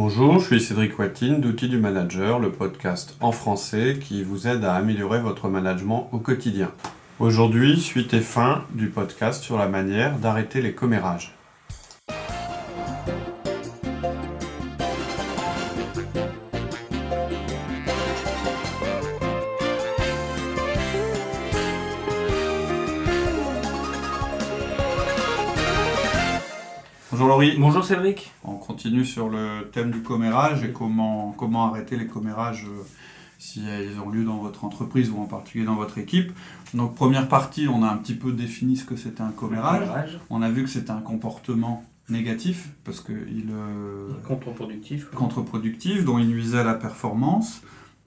Bonjour, je suis Cédric Watine d'Outils du Manager, le podcast en français qui vous aide à améliorer votre management au quotidien. Aujourd'hui, suite et fin du podcast sur la manière d'arrêter les commérages. Bonjour Cédric. On continue sur le thème du commérage et comment, comment arrêter les commérages euh, si elles ont lieu dans votre entreprise ou en particulier dans votre équipe. Donc première partie, on a un petit peu défini ce que c'était un commérage. Commérage. On a vu que c'était un comportement négatif parce qu'il euh, Contre-productif. contre-productif, dont il nuisait à la performance.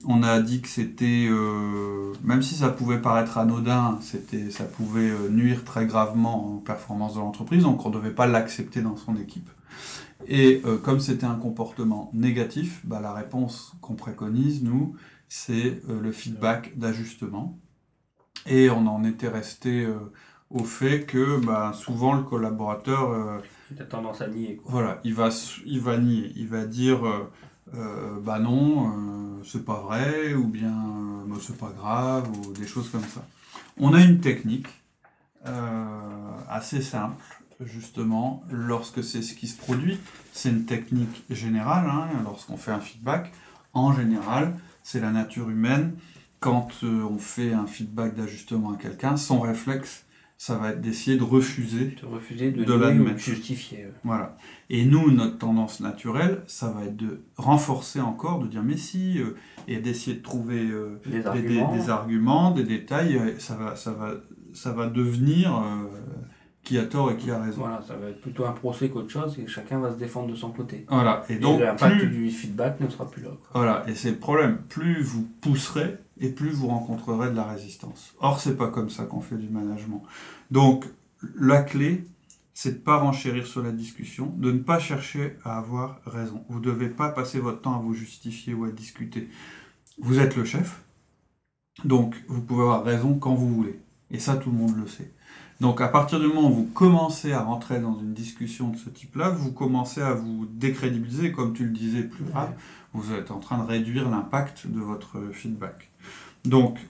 On a dit que c'était, euh, même si ça pouvait paraître anodin, c'était, ça pouvait nuire très gravement aux performances de l'entreprise, donc on ne devait pas l'accepter dans son équipe. Et euh, comme c'était un comportement négatif, bah, la réponse qu'on préconise, nous, c'est euh, le feedback d'ajustement. Et on en était resté euh, au fait que bah, souvent le collaborateur Tu as tendance à nier. Quoi. voilà, il va, il va nier, il va dire bah non, c'est pas vrai, ou bien bah, c'est pas grave, ou des choses comme ça. On a une technique assez simple, justement, lorsque c'est ce qui se produit. C'est une technique générale, hein, lorsqu'on fait un feedback. En général, c'est la nature humaine. Quand euh, on fait un feedback d'ajustement à quelqu'un, son réflexe, ça va être d'essayer de refuser Te refuser de, De l'admettre. de justifier. voilà. Et nous, notre tendance naturelle, ça va être de renforcer encore, de dire mais si, euh, et d'essayer de trouver euh, Des arguments. des arguments, des détails. Ça va, ça va, ça va devenir qui a tort et qui a raison. Voilà, ça va être plutôt un procès qu'autre chose et chacun va se défendre de son côté. Voilà. Et Et donc, l'impact plus, du feedback ne sera plus là. quoi. voilà. Et c'est le problème. Plus vous pousserez et plus vous rencontrerez de la résistance. Or, c'est pas comme ça qu'on fait du management. Donc, la clé, c'est de pas renchérir sur la discussion, de ne pas chercher à avoir raison. Vous devez pas passer votre temps à vous justifier ou à discuter. Vous êtes le chef, donc vous pouvez avoir raison quand vous voulez. Et ça, tout le monde le sait. Donc à partir du moment où vous commencez à rentrer dans une discussion de ce type-là, vous commencez à vous décrédibiliser, comme tu le disais plus grave, vous êtes en train de réduire l'impact de votre feedback. Donc,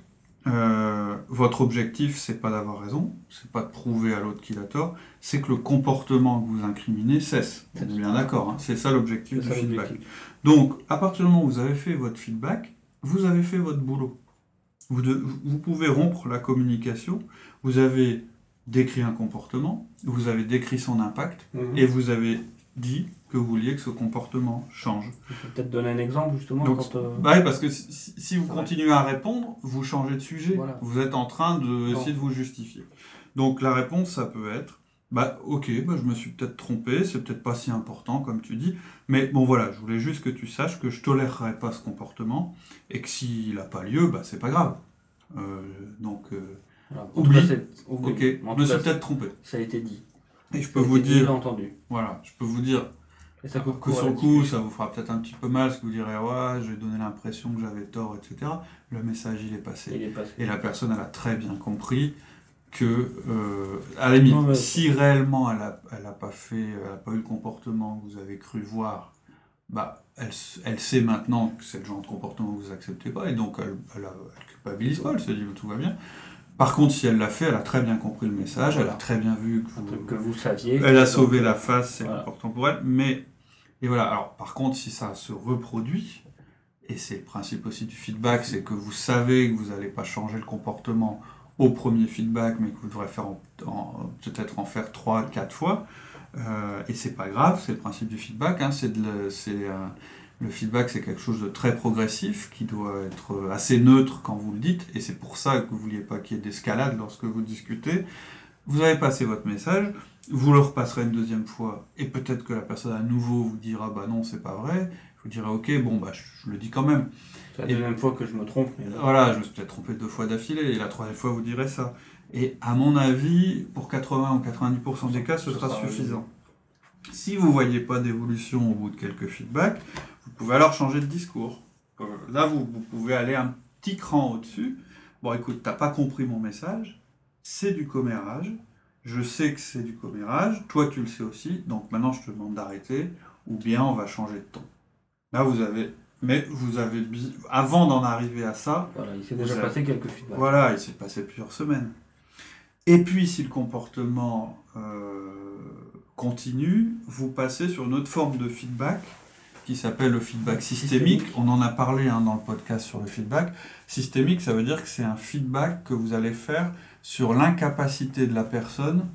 euh, votre objectif, c'est pas d'avoir raison, c'est pas de prouver à l'autre qu'il a tort, c'est que le comportement que vous incriminez cesse. On est bien d'accord, hein, c'est ça l'objectif du ça feedback. Donc, à partir du moment où vous avez fait votre feedback, vous avez fait votre boulot. Vous, de- vous pouvez rompre la communication, vous avez décrit un comportement, vous avez décrit son impact, Mhm. et vous avez dit que vous vouliez que ce comportement change. Peut-être donner un exemple justement Donc, quand, euh, Bah oui, parce que si, vous vrai. continuez à répondre, vous changez de sujet. Voilà. Vous êtes en train de essayer de vous justifier. Donc la réponse, ça peut être, bah ok, bah, je me suis peut-être trompé, c'est peut-être pas si important comme tu dis, mais bon voilà, je voulais juste que tu saches que je tolérerai pas ce comportement et que s'il n'a pas lieu, bah c'est pas grave. Euh, donc euh, voilà. En tout oublie. cas, c'est- oublie. ok, en je tout me suis cas, peut-être trompé. Ça a été dit. Et je peux vous dire, entendu. voilà, je peux vous dire Et ça coupe que sur le coup, ça vous fera peut-être un petit peu mal, parce que vous direz, ouais, j'ai donné l'impression que j'avais tort, etc. Le message, il est passé. Il est passé. Et la personne, elle a très bien compris que, euh, à la limite, mais- si réellement elle n'a elle a pas fait, elle a pas eu le comportement que vous avez cru voir, bah, elle, elle sait maintenant que c'est le genre de comportement que vous acceptez pas, et donc elle, elle, elle culpabilise pas, elle se dit tout va bien. Par contre, si elle l'a fait, elle a très bien compris le message, elle a très bien vu que vous, que vous saviez. elle a sauvé la face, c'est voilà. important pour elle. Mais, et voilà. Alors, par contre, si ça se reproduit, et c'est le principe aussi du feedback, c'est que vous savez que vous n'allez pas changer le comportement au premier feedback, mais que vous devrez faire peut-être en faire trois, quatre fois. Euh, et c'est pas grave, c'est le principe du feedback. hein, c'est de le, c'est, euh, le feedback, c'est quelque chose de très progressif qui doit être assez neutre quand vous le dites, et c'est pour ça que vous vouliez pas qu'il y ait d'escalade lorsque vous discutez. Vous avez passé votre message, vous le repasserez une deuxième fois, et peut-être que la personne à nouveau vous dira bah non, c'est pas vrai. Vous direz ok, bon bah je, je le dis quand même. C'est la Et- deuxième fois que je me trompe. mais- Voilà, je me suis peut-être trompé deux fois d'affilée, et la troisième fois vous direz ça. Et à mon avis, pour 80 ou 90% des cas, ce Ce sera sera suffisant. Si vous voyez pas d'évolution au bout de quelques feedbacks, vous pouvez alors changer de discours. Euh, Là, vous, vous pouvez aller un petit cran au-dessus. Bon, écoute, t'as pas compris mon message, c'est du commérage, je sais que c'est du commérage, toi tu le sais aussi, donc maintenant je te demande d'arrêter, ou bien on va changer de ton. Là, vous avez. Mais vous avez. Avant d'en arriver à ça, Voilà, il s'est déjà avez- passé quelques feedbacks. Voilà, il s'est passé plusieurs semaines. Et puis, si le comportement euh, continue, vous passez sur une autre forme de feedback qui s'appelle le feedback systémique. On en a parlé hein, dans le podcast sur le feedback. Systémique, ça veut dire que c'est un feedback que vous allez faire sur l'incapacité de la personne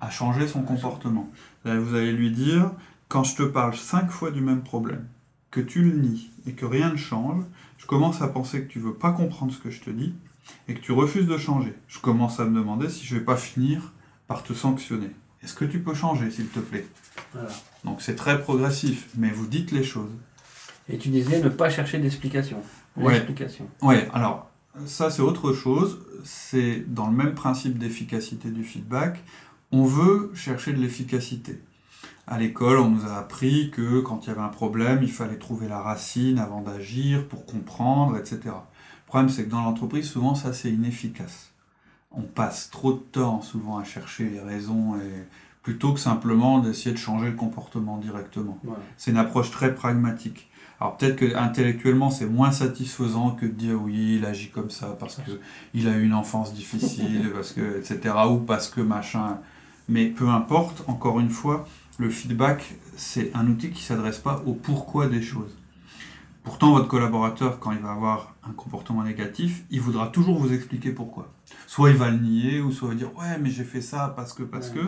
à changer son comportement. Vous allez lui dire, quand je te parle cinq fois du même problème, que tu le nies et que rien ne change, je commence à penser que tu veux pas comprendre ce que je te dis et que tu refuses de changer. Je commence à me demander si je vais pas finir par te sanctionner. Est-ce que tu peux changer, s'il te plaît? Voilà. Donc c'est très progressif, mais vous dites les choses. Et tu disais ne pas chercher d'explication. Ouais. Oui, alors ça c'est autre chose. C'est dans le même principe d'efficacité du feedback. On veut chercher de l'efficacité. À l'école, on nous a appris que quand il y avait un problème, il fallait trouver la racine avant d'agir, pour comprendre, etc. Le problème, c'est que dans l'entreprise, souvent, ça, c'est inefficace. On passe trop de temps, souvent, à chercher les raisons, et... plutôt que simplement d'essayer de changer le comportement directement. C'est une approche très pragmatique. Alors peut-être que intellectuellement c'est moins satisfaisant que de dire oui il agit comme ça parce que il a eu une enfance difficile parce que etc ou parce que machin. Mais peu importe. Encore une fois, le feedback c'est un outil qui s'adresse pas au pourquoi des choses. Pourtant votre collaborateur quand il va avoir un comportement négatif, il voudra toujours vous expliquer pourquoi. Soit il va le nier ou soit il va dire ouais mais j'ai fait ça parce que parce Ouais.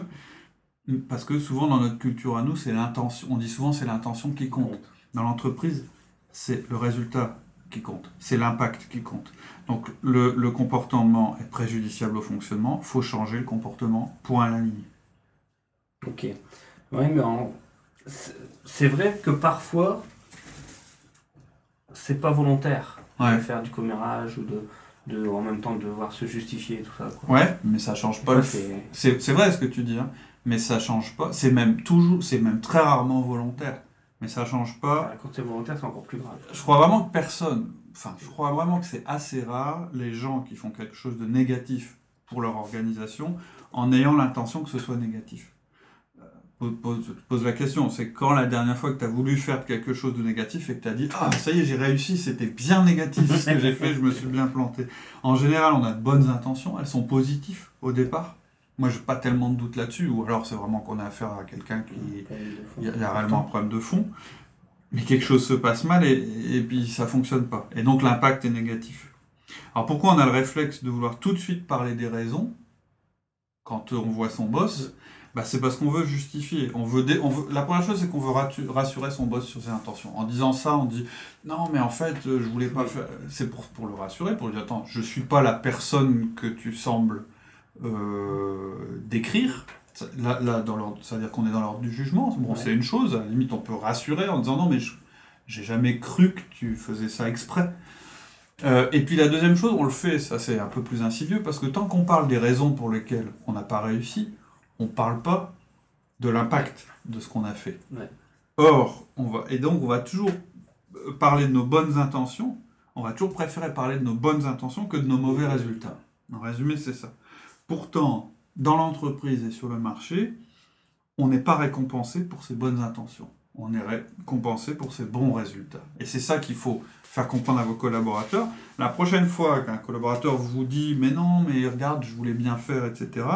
que parce que souvent dans notre culture à nous c'est l'intention. On dit souvent c'est l'intention qui compte. Dans l'entreprise, c'est le résultat qui compte, c'est l'impact qui compte. Donc le, le comportement est préjudiciable au fonctionnement, faut changer le comportement, point à la ligne. Ok. Oui, mais en- c'est- vrai que parfois, c'est pas volontaire Ouais. de faire du commérage ou de, de en même temps de devoir se justifier et tout ça. Quoi. Ouais, mais ça change pas c'est- vrai ce que tu dis, hein, mais ça change pas. C'est même toujours, c'est même très rarement volontaire, mais ça change pas. Voilà, Quand c'est volontaire, c'est encore plus grave. Je crois vraiment que personne, enfin, je crois vraiment que c'est assez rare les gens qui font quelque chose de négatif pour leur organisation en ayant l'intention que ce soit négatif. Pose, pose- la question, c'est quand la dernière fois que tu as voulu faire quelque chose de négatif et que tu as dit Ah, ça y est, j'ai réussi, c'était bien négatif ce que j'ai fait, je me suis bien planté. En général, on a de bonnes intentions, elles sont positives au départ. Moi, j'ai pas tellement de doute là-dessus, ou alors c'est vraiment qu'on a affaire à quelqu'un qui, il y, a- il y a réellement un problème de fond, mais quelque chose se passe mal et, et puis ça fonctionne pas. Et donc l'impact est négatif. Alors pourquoi on a le réflexe de vouloir tout de suite parler des raisons quand on voit son boss? Bah, C'est parce qu'on veut justifier. On veut dé- on veut- La première chose, c'est qu'on veut ratu- rassurer son boss sur ses intentions. En disant ça, on dit non, mais en fait, euh, je voulais pas faire. C'est pour, pour le rassurer, pour lui dire attends, je suis pas la personne que tu sembles euh, décrire. Ça- Là, là, dans l'ordre- c'est-à-dire qu'on est dans l'ordre du jugement. Bon, Ouais. c'est une chose. À la limite, on peut rassurer en disant non, mais je- j'ai jamais cru que tu faisais ça exprès. Euh, et puis la deuxième chose, on le fait, ça c'est un peu plus insidieux, parce que tant qu'on parle des raisons pour lesquelles on n'a pas réussi, on ne parle pas de l'impact de ce qu'on a fait. Ouais. Or, on va, et donc on va toujours parler de nos bonnes intentions, on va toujours préférer parler de nos bonnes intentions que de nos mauvais résultats. En résumé, c'est ça. Pourtant, dans l'entreprise et sur le marché, on n'est pas récompensé pour ses bonnes intentions. On est récompensé pour ses bons résultats. Et c'est ça qu'il faut faire comprendre à vos collaborateurs. La prochaine fois qu'un collaborateur vous dit mais non, mais regarde, je voulais bien faire, etc.,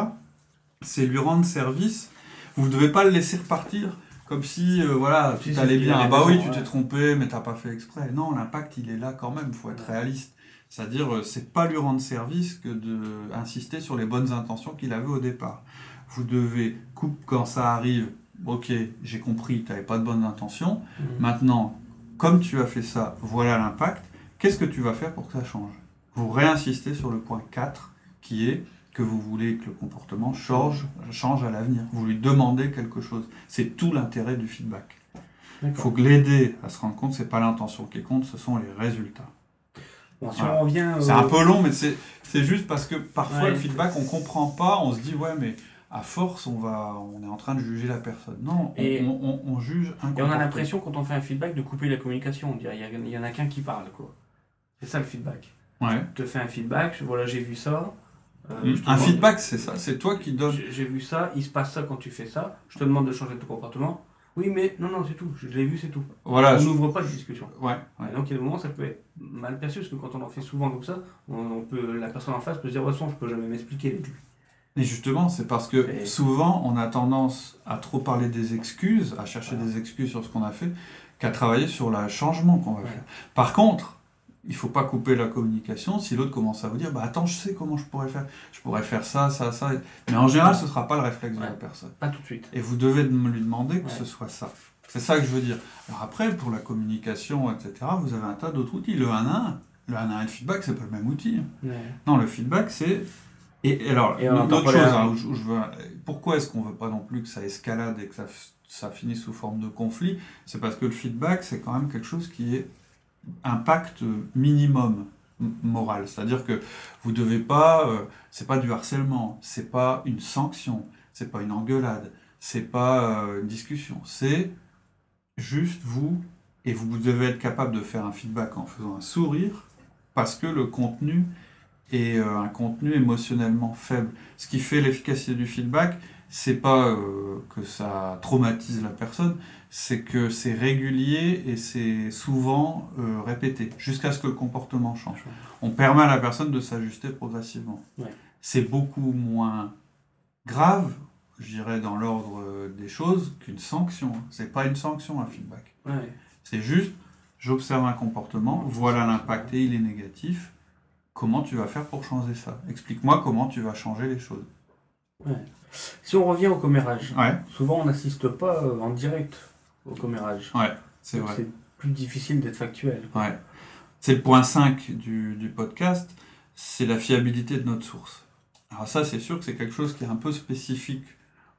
c'est lui rendre service. Vous ne devez pas le laisser repartir comme si euh, voilà, tout si, allait bien. Ah bah oui, tu t'es trompé, mais t'as pas fait exprès. Non, l'impact il est là quand même. Il faut être réaliste. C'est-à-dire, euh, c'est pas lui rendre service que de insister sur les bonnes intentions qu'il avait au départ. Vous devez, coupe quand ça arrive, ok, j'ai compris, tu n'avais pas de bonnes intentions. Mhm. Maintenant, comme tu as fait ça, voilà l'impact. Qu'est-ce que tu vas faire pour que ça change? Vous réinsistez sur le point 4, qui est que vous voulez que le comportement change, change à l'avenir. Vous lui demandez quelque chose. C'est tout l'intérêt du feedback. Il faut l'aider à se rendre compte, c'est pas l'intention qui compte, ce sont les résultats. Bon, si Voilà. on revient. C'est un peu long, mais c'est juste parce que parfois Ouais. le feedback, on comprend pas, on se dit ouais, mais à force, on va, on est en train de juger la personne. Non, on, Et- on- on- on juge un Et on a l'impression, quand on fait un feedback, de couper la communication. Il y a- il y, en a qu'un qui parle, quoi. C'est ça le feedback. Ouais. Je te fais un feedback, voilà, j'ai vu ça. Euh, Un feedback, c'est ça, c'est toi qui donnes. J'ai j'ai vu ça, il se passe ça quand tu fais ça. Je te demande de changer ton comportement. Oui, mais non, non, c'est tout. Je l'ai vu, c'est tout. Voilà. on je- n'ouvre pas de discussion. Ouais, ouais. Et donc, il y a des moments, ça peut être mal perçu, parce que quand on en fait souvent comme ça, on, on peut, la personne en face peut se dire, de toute façon, je peux jamais m'expliquer avec lui. Et justement, c'est parce que Et- souvent, on a tendance à trop parler des excuses, à chercher Voilà. des excuses sur ce qu'on a fait, qu'à travailler sur le changement qu'on va Ouais. faire. Par contre, il faut pas couper la communication si l'autre commence à vous dire bah attends je sais comment je pourrais faire. Je pourrais faire ça ça ça. Mais en général ce sera pas le réflexe de la personne. Pas tout de suite. et vous devez lui demander que Ouais. ce soit ça. C'est ça que je veux dire. Alors après pour la communication etc vous avez un tas d'autres outils. Le 1 à 1 le 1 à 1 et le feedback c'est pas le même outil. Ouais. non, le feedback, c'est. Et, et alors, Et une autre chose, hein, où je- où je veux- pourquoi est-ce qu'on veut pas non plus que ça escalade et que ça, ça finisse sous forme de conflit? C'est parce que le feedback, c'est quand même quelque chose qui est impact minimum m- moral. C'est-à-dire que vous devez pas. euh, c'est pas du harcèlement, c'est pas une sanction, c'est pas une engueulade, c'est pas euh, une discussion. C'est juste vous, et vous devez être capable de faire un feedback en faisant un sourire, parce que le contenu est euh, un contenu émotionnellement faible. Ce qui fait l'efficacité du feedback, c'est pas euh, que ça traumatise la personne, c'est que c'est régulier et c'est souvent euh, répété, jusqu'à ce que le comportement change. On permet à la personne de s'ajuster progressivement. Ouais. C'est beaucoup moins grave, je dirais, dans l'ordre euh, des choses, qu'une sanction. C'est pas une sanction, un feedback. Ouais. C'est juste, j'observe un comportement, voilà l'impact et il est négatif. Comment tu vas faire pour changer ça? Explique-moi comment tu vas changer les choses. Si on revient au commérage, souvent on n'assiste pas euh, en direct au commérage. c'est Donc, vrai. C'est plus difficile d'être factuel. Ouais. C'est le point 5 du, du podcast, c'est la fiabilité de notre source. Alors ça, c'est sûr que c'est quelque chose qui est un peu spécifique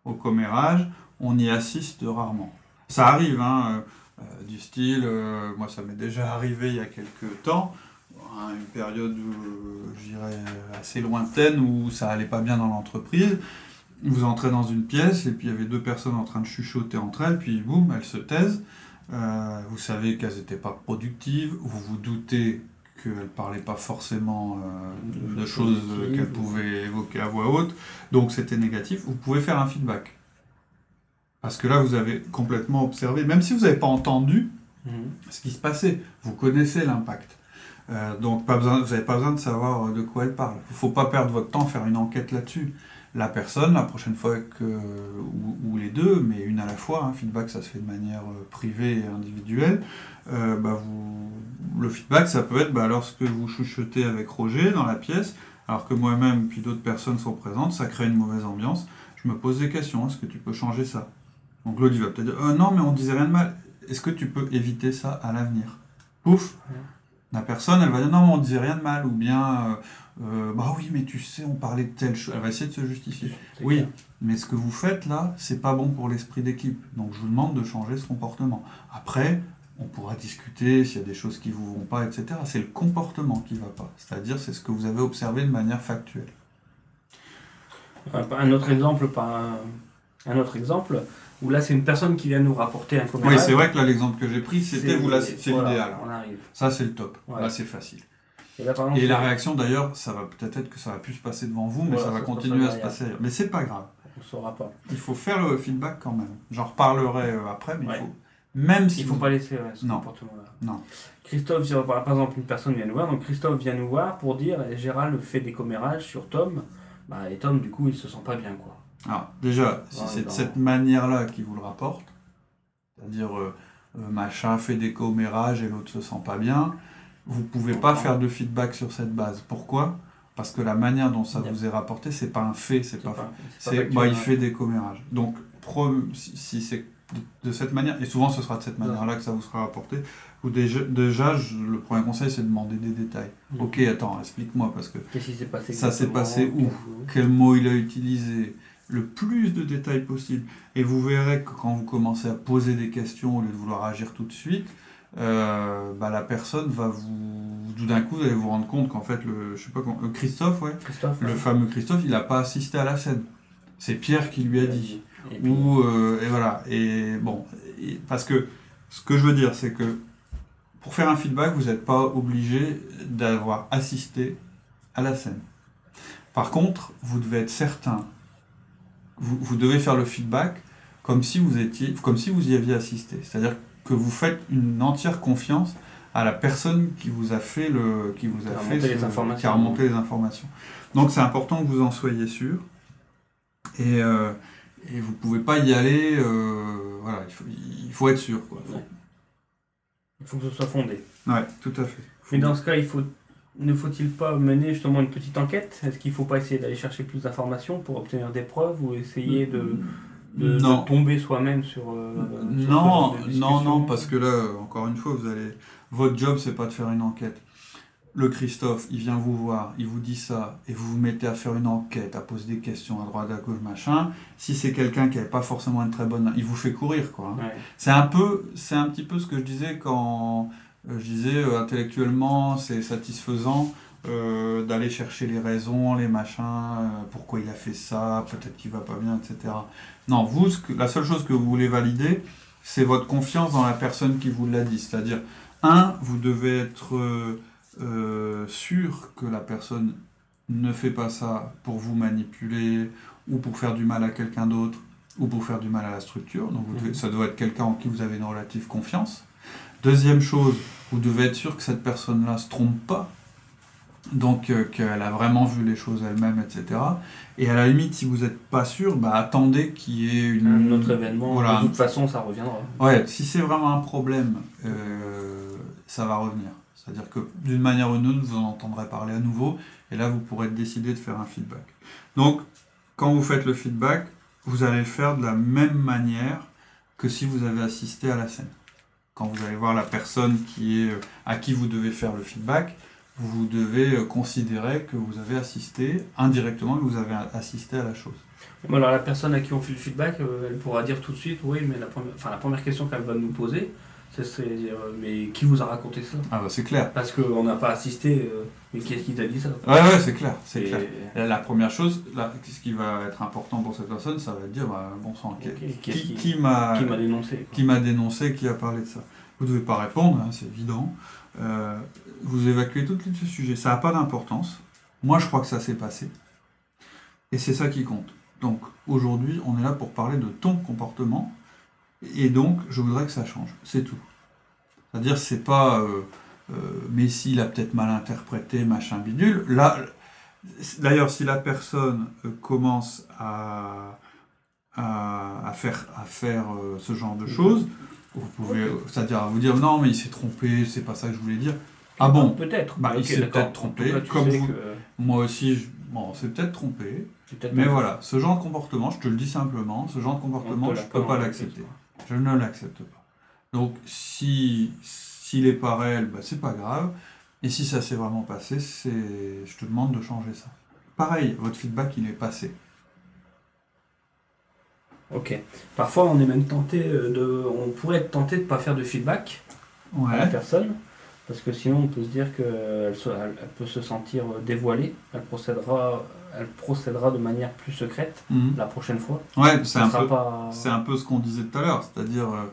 au commérage, on y assiste rarement. Ça arrive, hein, euh, euh, du style, euh, moi ça m'est déjà arrivé il y a quelques temps, hein, une période, je dirais, assez lointaine où ça allait pas bien dans l'entreprise. Vous entrez dans une pièce et puis il y avait deux personnes en train de chuchoter entre elles, puis boum, elles se taisent. Euh, vous savez qu'elles n'étaient pas productives, vous vous doutez qu'elles ne parlaient pas forcément euh, de, de choses qu'elles pouvaient évoquer à voix haute, donc c'était négatif. Vous pouvez faire un feedback. Parce que là, vous avez complètement observé, même si vous n'avez pas entendu Mhm. ce qui se passait, vous connaissez l'impact. Euh, donc pas besoin, vous n'avez pas besoin de savoir de quoi elle parle. Il ne faut pas perdre votre temps à faire une enquête là-dessus. La personne, la prochaine fois ou, les deux, mais une à la fois, hein, feedback ça se fait de manière euh, privée et individuelle, euh, bah, le feedback ça peut être bah, lorsque vous chuchotez avec Roger dans la pièce, alors que moi-même puis d'autres personnes sont présentes, ça crée une mauvaise ambiance, je me pose des questions, est-ce que tu peux changer ça? Donc l'autre il va peut-être dire, Euh, non mais on disait rien de mal, est-ce que tu peux éviter ça à l'avenir? Pouf. La personne, elle va dire non, mais on disait rien de mal, ou bien euh, euh, bah oui, mais tu sais, on parlait de telle chose. Elle va essayer de se justifier. Oui, clair. mais ce que vous faites là, c'est pas bon pour l'esprit d'équipe. Donc je vous demande de changer ce comportement. Après, on pourra discuter s'il y a des choses qui vous vont pas, etc. C'est le comportement qui va pas. C'est-à-dire, c'est ce que vous avez observé de manière factuelle. Un, un autre exemple, pas un, un autre exemple, où là c'est une personne qui vient nous rapporter un Oui, commérage. c'est vrai que là, l'exemple que j'ai pris, c'était vous là, c'est l'idéal. On arrive. Ça, c'est le top. Ouais. Là, c'est facile. Et, là, par exemple, Et la réaction, d'ailleurs, ça va peut-être être que ça va plus se passer devant vous, mais Voilà, ça va continuer à se passer ailleurs. Mais c'est pas grave. on ne saura pas. Il faut faire le feedback quand même. J'en reparlerai euh, après, mais Ouais. il faut. Même si. Il ne faut vous- pas laisser ouais, ce Non. comportement-là. Non. Christophe, par exemple, une personne vient nous voir, donc Christophe vient nous voir pour dire eh, Gérald fait des commérages sur Tom, bah, et Tom, du coup, il se sent pas bien, quoi. Alors, déjà, si c'est de cette manière-là qu'il vous le rapporte, c'est-à-dire euh, euh, machin fait des commérages et l'autre se sent pas bien, vous pouvez pas faire de feedback sur cette base. Pourquoi? Parce que la manière dont ça vous est rapporté, c'est pas un fait, c'est pas pas- c'est bah, il fait des commérages. Donc, si, si c'est de, cette manière, et souvent ce sera de cette manière-là que ça vous sera rapporté, ou déjà, déjà je- le premier conseil, c'est de demander des détails. Ok, attends, explique-moi, parce que Qu'est-ce qui s'est passé Ça s'est passé où quel mot il a utilisé, le plus de détails possible. Et vous verrez que quand vous commencez à poser des questions au lieu de vouloir agir tout de suite, euh, bah, la personne va vous. Tout d'un coup, vous allez vous rendre compte qu'en fait, le, je sais pas comment, euh, Christophe, ouais, Christophe le ouais. fameux Christophe, il n'a pas assisté à la scène. C'est Pierre qui lui a dit. Et puis, Ou, euh, et voilà. Et bon, et- parce que ce que je veux dire, c'est que pour faire un feedback, vous n'êtes pas obligé d'avoir assisté à la scène. Par contre, vous devez être certain, vous, vous devez faire le feedback comme si vous étiez, comme si vous y aviez assisté. C'est-à-dire que vous faites une entière confiance à la personne qui vous a fait le, qui vous a, fait les ce- informations. qui a remonté les informations. Donc c'est important que vous en soyez sûr. Et, euh, et vous pouvez pas y aller. euh, voilà, il faut, il faut être sûr. Quoi. Ouais. Il faut que ce soit fondé. Ouais, tout à fait. Mais dans ce cas, il faut, ne faut-il pas mener justement une petite enquête? Est-ce qu'il ne faut pas essayer d'aller chercher plus d'informations pour obtenir des preuves ou essayer de, de- de tomber soi-même sur, euh, sur Non, non, non, parce que là, encore une fois, vous allez. Votre job, c'est pas de faire une enquête. Le Christophe, il vient vous voir, il vous dit ça, et vous vous mettez à faire une enquête, à poser des questions à droite, à gauche, machin. Si c'est quelqu'un qui n'avait pas forcément une très bonne, il vous fait courir, quoi. hein. Ouais. C'est un peu, c'est un petit peu ce que je disais quand je disais euh, intellectuellement, c'est satisfaisant euh, d'aller chercher les raisons, les machins, euh, pourquoi il a fait ça, peut-être qu'il va pas bien, etc. Non, vous, ce que- la seule chose que vous voulez valider, c'est votre confiance dans la personne qui vous l'a dit. C'est-à-dire, un, vous devez être euh, euh, sûr que la personne ne fait pas ça pour vous manipuler ou pour faire du mal à quelqu'un d'autre ou pour faire du mal à la structure. Donc vous devez- Mhm. ça doit être quelqu'un en qui vous avez une relative confiance. Deuxième chose, vous devez être sûr que cette personne-là se trompe pas. Donc euh, qu'elle a vraiment vu les choses elle-même, etc. Et à la limite, si vous n'êtes pas sûr, bah, attendez qu'il y ait une... Un autre événement, Voilà. de toute façon, ça reviendra. Ouais, si c'est vraiment un problème, euh, ça va revenir. C'est-à-dire que d'une manière ou d'une autre, vous en entendrez parler à nouveau, et là, vous pourrez décider de faire un feedback. Donc, quand vous faites le feedback, vous allez le faire de la même manière que si vous avez assisté à la scène. Quand vous allez voir la personne qui est, euh, à qui vous devez faire le feedback, vous devez euh, considérer que vous avez assisté, indirectement, que vous avez assisté à la chose. Alors la personne à qui on fait le feedback, euh, elle pourra dire tout de suite, oui, mais la première, enfin, la première question qu'elle va nous poser, ce serait de dire, euh, mais qui vous a raconté ça? Ah bah c'est clair. Parce qu'on n'a pas assisté, euh, mais qu'est-ce qui t'a dit ça? Ouais, ouais, c'est clair, c'est Et- clair. La, la première chose, là, ce qui va être important pour cette personne, ça va être de dire, bah, bon sang, qui, Ok, qui- qui, qui- m'a Qui m'a dénoncé quoi. qui m'a dénoncé, qui a parlé de ça? Vous ne devez pas répondre, hein, c'est évident. Euh, vous évacuez tout de suite ce sujet. Ça n'a pas d'importance. Moi, je crois que ça s'est passé. Et c'est ça qui compte. Donc, aujourd'hui, on est là pour parler de ton comportement. Et donc, je voudrais que ça change. C'est tout. C'est-à-dire, c'est pas... Euh, euh, Messi l'a peut-être mal interprété, machin bidule. Là, d'ailleurs, si la personne euh, commence à, à, à faire, à faire euh, ce genre de choses, vous pouvez, euh, c'est-à-dire à vous dire non, mais il s'est trompé, c'est pas ça que je voulais dire. Ah bon? Peut-être. Bah, il s'est peut-être trompé, cas, comme vous- que Moi aussi, je... bon, c'est peut-être trompé, mais voilà, ce genre de comportement, je te le dis simplement, ce genre de comportement, On te je l'a peux pas l'accepter. Je ne l'accepte pas. Donc, si s'il est pas réel, bah, c'est pas grave. Et si ça s'est vraiment passé, c'est, je te demande de changer ça. Pareil, votre feedback, il est passé. Ok. Parfois, on est même tenté euh, de. On pourrait être tenté de ne pas faire de feedback à la personne. Parce que sinon, on peut se dire qu'elle elle, elle peut se sentir euh, dévoilée. Elle procédera, elle procédera de manière plus secrète Mhm. la prochaine fois. Ouais, c'est un peu. pas. Un peu ce qu'on disait tout à l'heure, c'est-à-dire euh,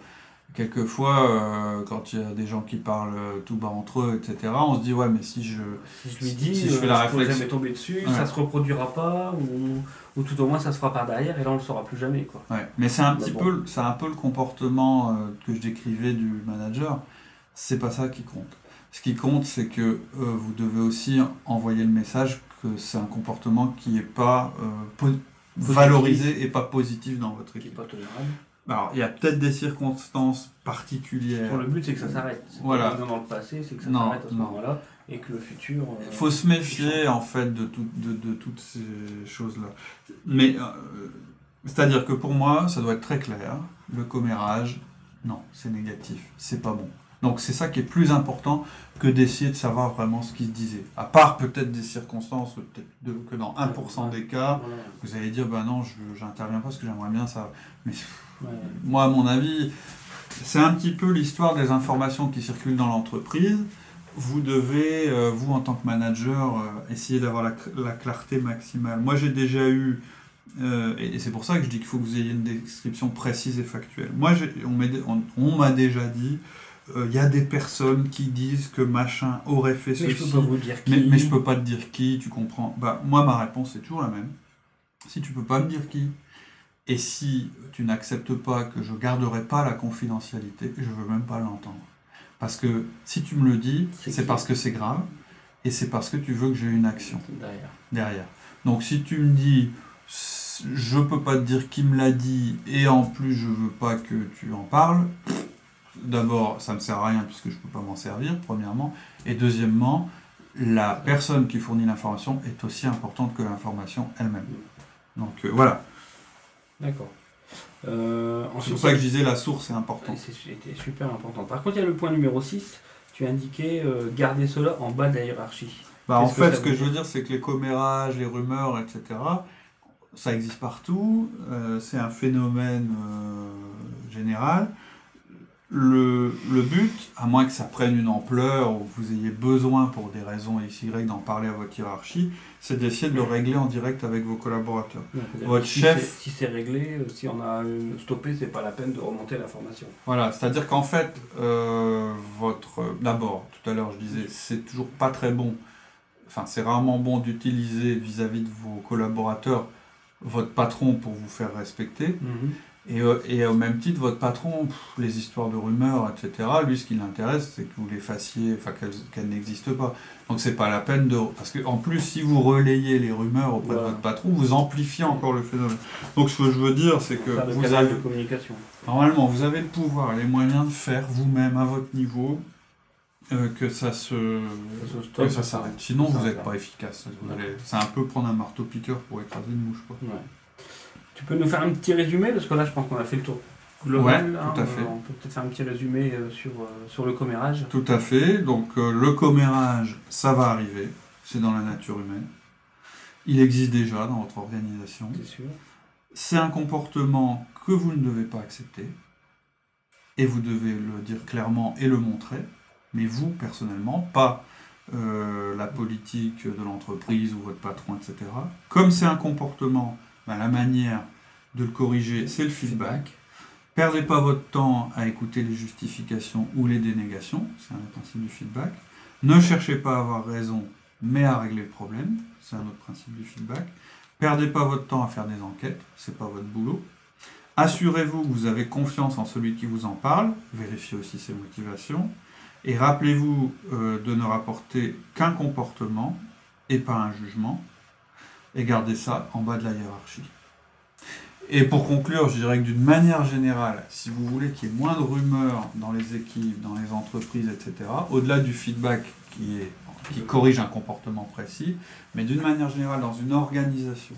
quelquefois euh, quand il y a des gens qui parlent tout bas entre eux, etc., on se dit ouais mais si je... Si je lui dis, Si je fais euh, la je réflexion. jamais tomber dessus, Ouais. ça se reproduira pas, ou, ou tout au moins ça se fera par derrière, et là on le saura plus jamais. Quoi. Ouais. Mais c'est un petit bon. peu, c'est un peu le comportement euh, que je décrivais du manager. C'est pas ça qui compte. Ce qui compte, c'est que euh, vous devez aussi envoyer le message que c'est un comportement qui n'est pas euh, valorisé et pas positif dans votre Qui est équipe. pas tolérable. Alors, il y a peut-être des circonstances particulières. Le but, c'est que ça s'arrête. Voilà. pas dans le passé, c'est que ça s'arrête à ce moment-là, et que le futur. euh, Il faut se méfier en fait de, tout- de, de toutes ces choses-là. Mais euh, c'est-à-dire que pour moi, ça doit être très clair. Le commérage, non, c'est négatif, c'est pas bon. Donc c'est ça qui est plus important que d'essayer de savoir vraiment ce qui se disait. À part peut-être des circonstances, peut-être de- que dans 1% des cas, vous allez dire, bah non, je j'interviens pas parce que j'aimerais bien ça. Mais Ouais. moi, à mon avis, c'est un petit peu l'histoire des informations qui circulent dans l'entreprise. Vous devez, euh, vous en tant que manager, euh, essayer d'avoir la, la clarté maximale. Moi, j'ai déjà eu, euh, et et c'est pour ça que je dis qu'il faut que vous ayez une description précise et factuelle. Moi, on m'a déjà dit, euh, il y a des personnes qui disent que machin aurait fait Mais je ceci. peux pas vous dire qui. Mais, mais je peux pas te dire qui, tu comprends. Bah, moi, ma réponse est toujours la même. Si tu peux pas me dire qui, Et si tu n'acceptes pas que je garderai pas la confidentialité, je veux même pas l'entendre. Parce que si tu me le dis, C'est parce que c'est grave et c'est parce que tu veux que j'ai une action Derrière. derrière. Donc si tu me dis je peux pas te dire qui me l'a dit et en plus je veux pas que tu en parles, d'abord ça me sert à rien puisque je peux pas m'en servir premièrement et deuxièmement la personne qui fournit l'information est aussi importante que l'information elle-même. Donc euh, voilà, D'accord. Euh, c'est pour ça que je disais la source est importante. C'était super important. Par contre, il y a le point numéro 6. Tu as indiqué euh, garder cela en bas de la hiérarchie. Bah, en fait, ce que je veux dire, c'est que les commérages, les rumeurs, etc., ça existe partout. c'est un phénomène général. Le, le but, à moins que ça prenne une ampleur ou que vous ayez besoin pour des raisons X, Y d'en parler à votre hiérarchie, c'est d'essayer de le régler en direct avec vos collaborateurs. Donc, Votre si chef- Si c'est réglé, euh, si on a euh, stoppé, c'est pas la peine de remonter l'information. Voilà, c'est-à-dire qu'en fait, euh, votre d'abord, tout à l'heure je disais, c'est toujours pas très bon, enfin c'est rarement bon d'utiliser vis-à-vis de vos collaborateurs votre patron pour vous faire respecter. Euh, et au même titre, votre patron, pff, les histoires de rumeurs, etc., lui ce qui l'intéresse, c'est que vous les fassiez, enfin qu'elles n'existent pas. Donc c'est pas la peine de... Parce que en plus, si vous relayez les rumeurs auprès Voilà. de votre patron, vous amplifiez encore le phénomène. Donc ce que je veux dire, c'est que vous avez... de communication. Normalement, vous avez le pouvoir et les moyens de faire vous-même à votre niveau euh, que ça se que ça s'arrête. Sinon, Ça vous n'êtes pas. efficace. C'est un peu prendre un marteau-piqueur pour écraser une mouche. Quoi. Ouais. Tu peux nous faire un petit résumé Parce que là, je pense qu'on a fait le tour global. Ouais, hein. tout à fait. On peut peut-être faire un petit résumé euh, sur, euh, sur le commérage. Tout à fait. Donc, euh, le commérage, ça va arriver. C'est dans la nature humaine. Il existe déjà dans votre organisation. C'est sûr. C'est un comportement que vous ne devez pas accepter. Et vous devez le dire clairement et le montrer. Mais vous, personnellement, pas euh, la politique de l'entreprise ou votre patron, etc. Comme c'est un comportement, la manière de le corriger, c'est le feedback. Perdez pas votre temps à écouter les justifications ou les dénégations, c'est un autre principe du feedback. Ne cherchez pas à avoir raison, mais à régler le problème, c'est un autre principe du feedback. Perdez pas votre temps à faire des enquêtes, c'est pas votre boulot. Assurez-vous que vous avez confiance en celui qui vous en parle, vérifiez aussi ses motivations, et rappelez-vous euh, de ne rapporter qu'un comportement et pas un jugement, et gardez ça en bas de la hiérarchie. Et pour conclure, je dirais que d'une manière générale, si vous voulez qu'il y ait moins de rumeurs dans les équipes, dans les entreprises, etc., au-delà du feedback qui, est, qui corrige un comportement précis, mais d'une manière générale, dans une organisation,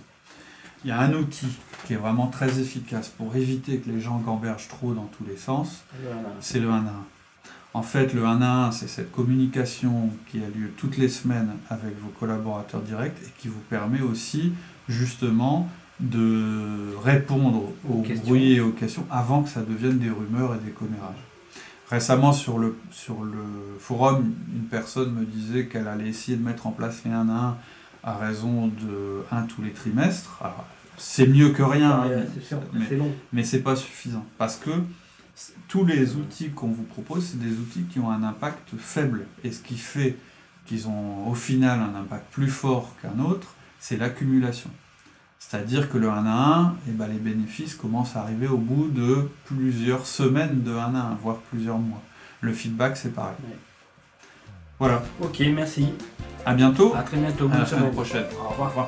il y a un outil qui est vraiment très efficace pour éviter que les gens gambergent trop dans tous les sens, c'est le 1 à 1. En fait, le 1 à 1, c'est cette communication qui a lieu toutes les semaines avec vos collaborateurs directs et qui vous permet aussi, justement, de répondre Aux aux questions. bruits et aux questions avant que ça devienne des rumeurs et des commérages. Récemment, sur le, sur le forum, une personne me disait qu'elle allait essayer de mettre en place les 1 à 1 à raison de 1 tous les trimestres. Alors, c'est mieux que rien, hein, Ouais, sûr, mais- c'est long. mais c'est pas suffisant parce que tous les outils qu'on vous propose, c'est des outils qui ont un impact faible. Et ce qui fait qu'ils ont au final un impact plus fort qu'un autre, c'est l'accumulation. C'est-à-dire que le 1 à 1, eh ben, les bénéfices commencent à arriver au bout de plusieurs semaines de 1 à 1, voire plusieurs mois. Le feedback, c'est pareil. Ouais. Voilà. Ok, merci. À bientôt. À très bientôt. À la Bonne semaine semaine. prochaine. Au revoir.